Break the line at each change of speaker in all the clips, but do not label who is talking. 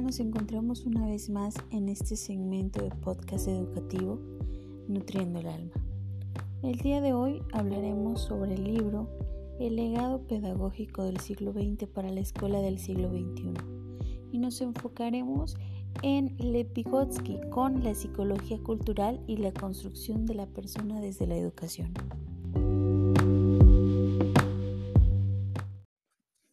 Nos encontramos una vez más en este segmento de podcast educativo Nutriendo el Alma. El día de hoy hablaremos sobre el libro El legado pedagógico del siglo XX para la escuela del siglo XXI y nos enfocaremos en Lepigotsky con la psicología cultural y la construcción de la persona desde la educación.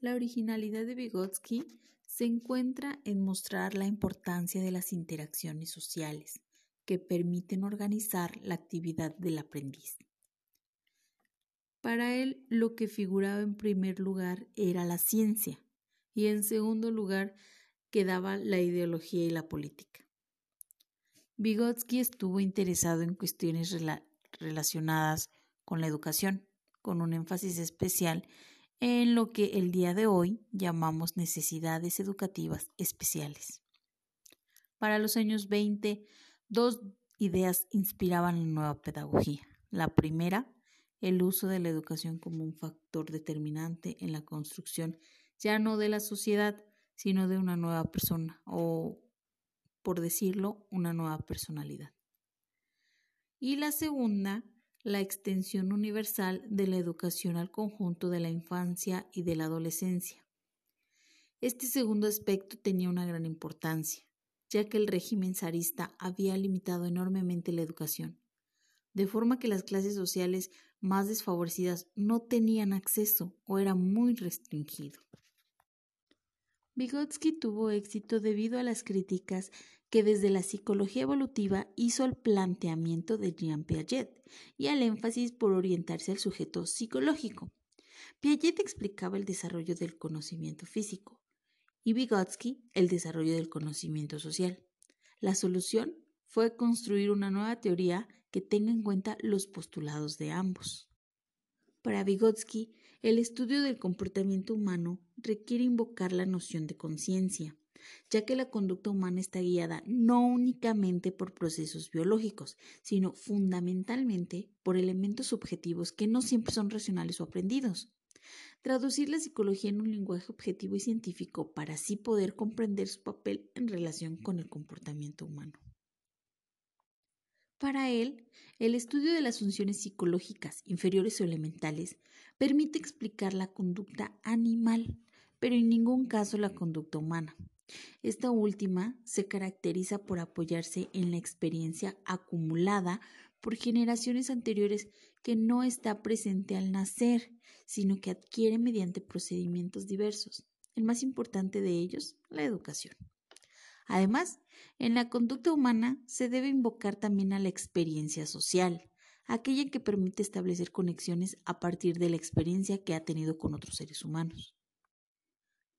La originalidad de Vygotsky se encuentra en mostrar la importancia de las interacciones sociales que permiten organizar la actividad del aprendiz. Para él, lo que figuraba en primer lugar era la ciencia y en segundo lugar quedaba la ideología y la política. Vygotsky estuvo interesado en cuestiones relacionadas con la educación, con un énfasis especial en lo que el día de hoy llamamos necesidades educativas especiales. Para los años 20, dos ideas inspiraban la nueva pedagogía. La primera, el uso de la educación como un factor determinante en la construcción ya no de la sociedad, sino de una nueva persona o, por decirlo, una nueva personalidad. Y la segunda, la extensión universal de la educación al conjunto de la infancia y de la adolescencia. Este segundo aspecto tenía una gran importancia, ya que el régimen zarista había limitado enormemente la educación, de forma que las clases sociales más desfavorecidas no tenían acceso o era muy restringido. Vygotsky tuvo éxito debido a las críticas que desde la psicología evolutiva hizo el planteamiento de Jean Piaget y al énfasis por orientarse al sujeto psicológico. Piaget explicaba el desarrollo del conocimiento físico y Vygotsky el desarrollo del conocimiento social. La solución fue construir una nueva teoría que tenga en cuenta los postulados de ambos. Para Vygotsky, el estudio del comportamiento humano requiere invocar la noción de conciencia, ya que la conducta humana está guiada no únicamente por procesos biológicos, sino fundamentalmente por elementos subjetivos que no siempre son racionales o aprendidos. Traducir la psicología en un lenguaje objetivo y científico para así poder comprender su papel en relación con el comportamiento humano. Para él, el estudio de las funciones psicológicas inferiores o elementales permite explicar la conducta animal, pero en ningún caso la conducta humana. Esta última se caracteriza por apoyarse en la experiencia acumulada por generaciones anteriores que no está presente al nacer, sino que adquiere mediante procedimientos diversos. El más importante de ellos, la educación. Además, en la conducta humana se debe invocar también a la experiencia social, aquella que permite establecer conexiones a partir de la experiencia que ha tenido con otros seres humanos.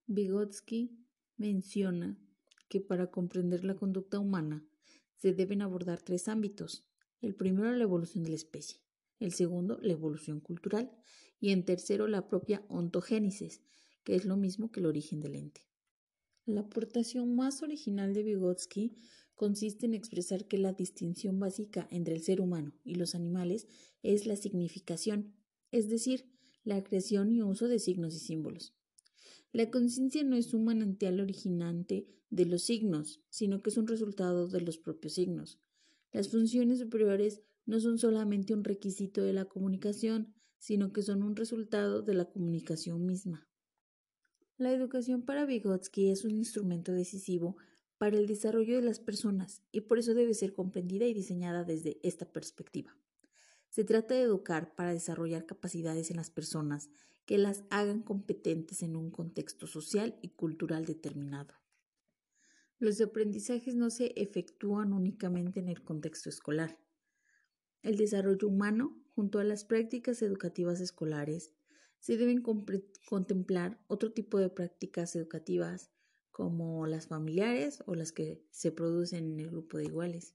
Vygotsky menciona que para comprender la conducta humana se deben abordar tres ámbitos. El primero, la evolución de la especie. El segundo, la evolución cultural. Y en tercero, la propia ontogénesis, que es lo mismo que el origen del ente. La aportación más original de Vygotsky consiste en expresar que la distinción básica entre el ser humano y los animales es la significación, es decir, la creación y uso de signos y símbolos. La conciencia no es un manantial originante de los signos, sino que es un resultado de los propios signos. Las funciones superiores no son solamente un requisito de la comunicación, sino que son un resultado de la comunicación misma. La educación para Vygotsky es un instrumento decisivo para el desarrollo de las personas y por eso debe ser comprendida y diseñada desde esta perspectiva. Se trata de educar para desarrollar capacidades en las personas que las hagan competentes en un contexto social y cultural determinado. Los aprendizajes no se efectúan únicamente en el contexto escolar. El desarrollo humano, junto a las prácticas educativas escolares, se deben contemplar otro tipo de prácticas educativas como las familiares o las que se producen en el grupo de iguales.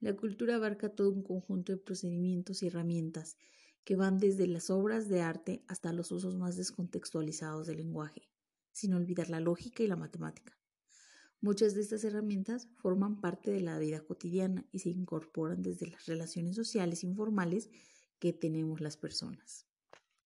La cultura abarca todo un conjunto de procedimientos y herramientas que van desde las obras de arte hasta los usos más descontextualizados del lenguaje, sin olvidar la lógica y la matemática. Muchas de estas herramientas forman parte de la vida cotidiana y se incorporan desde las relaciones sociales informales que tenemos las personas.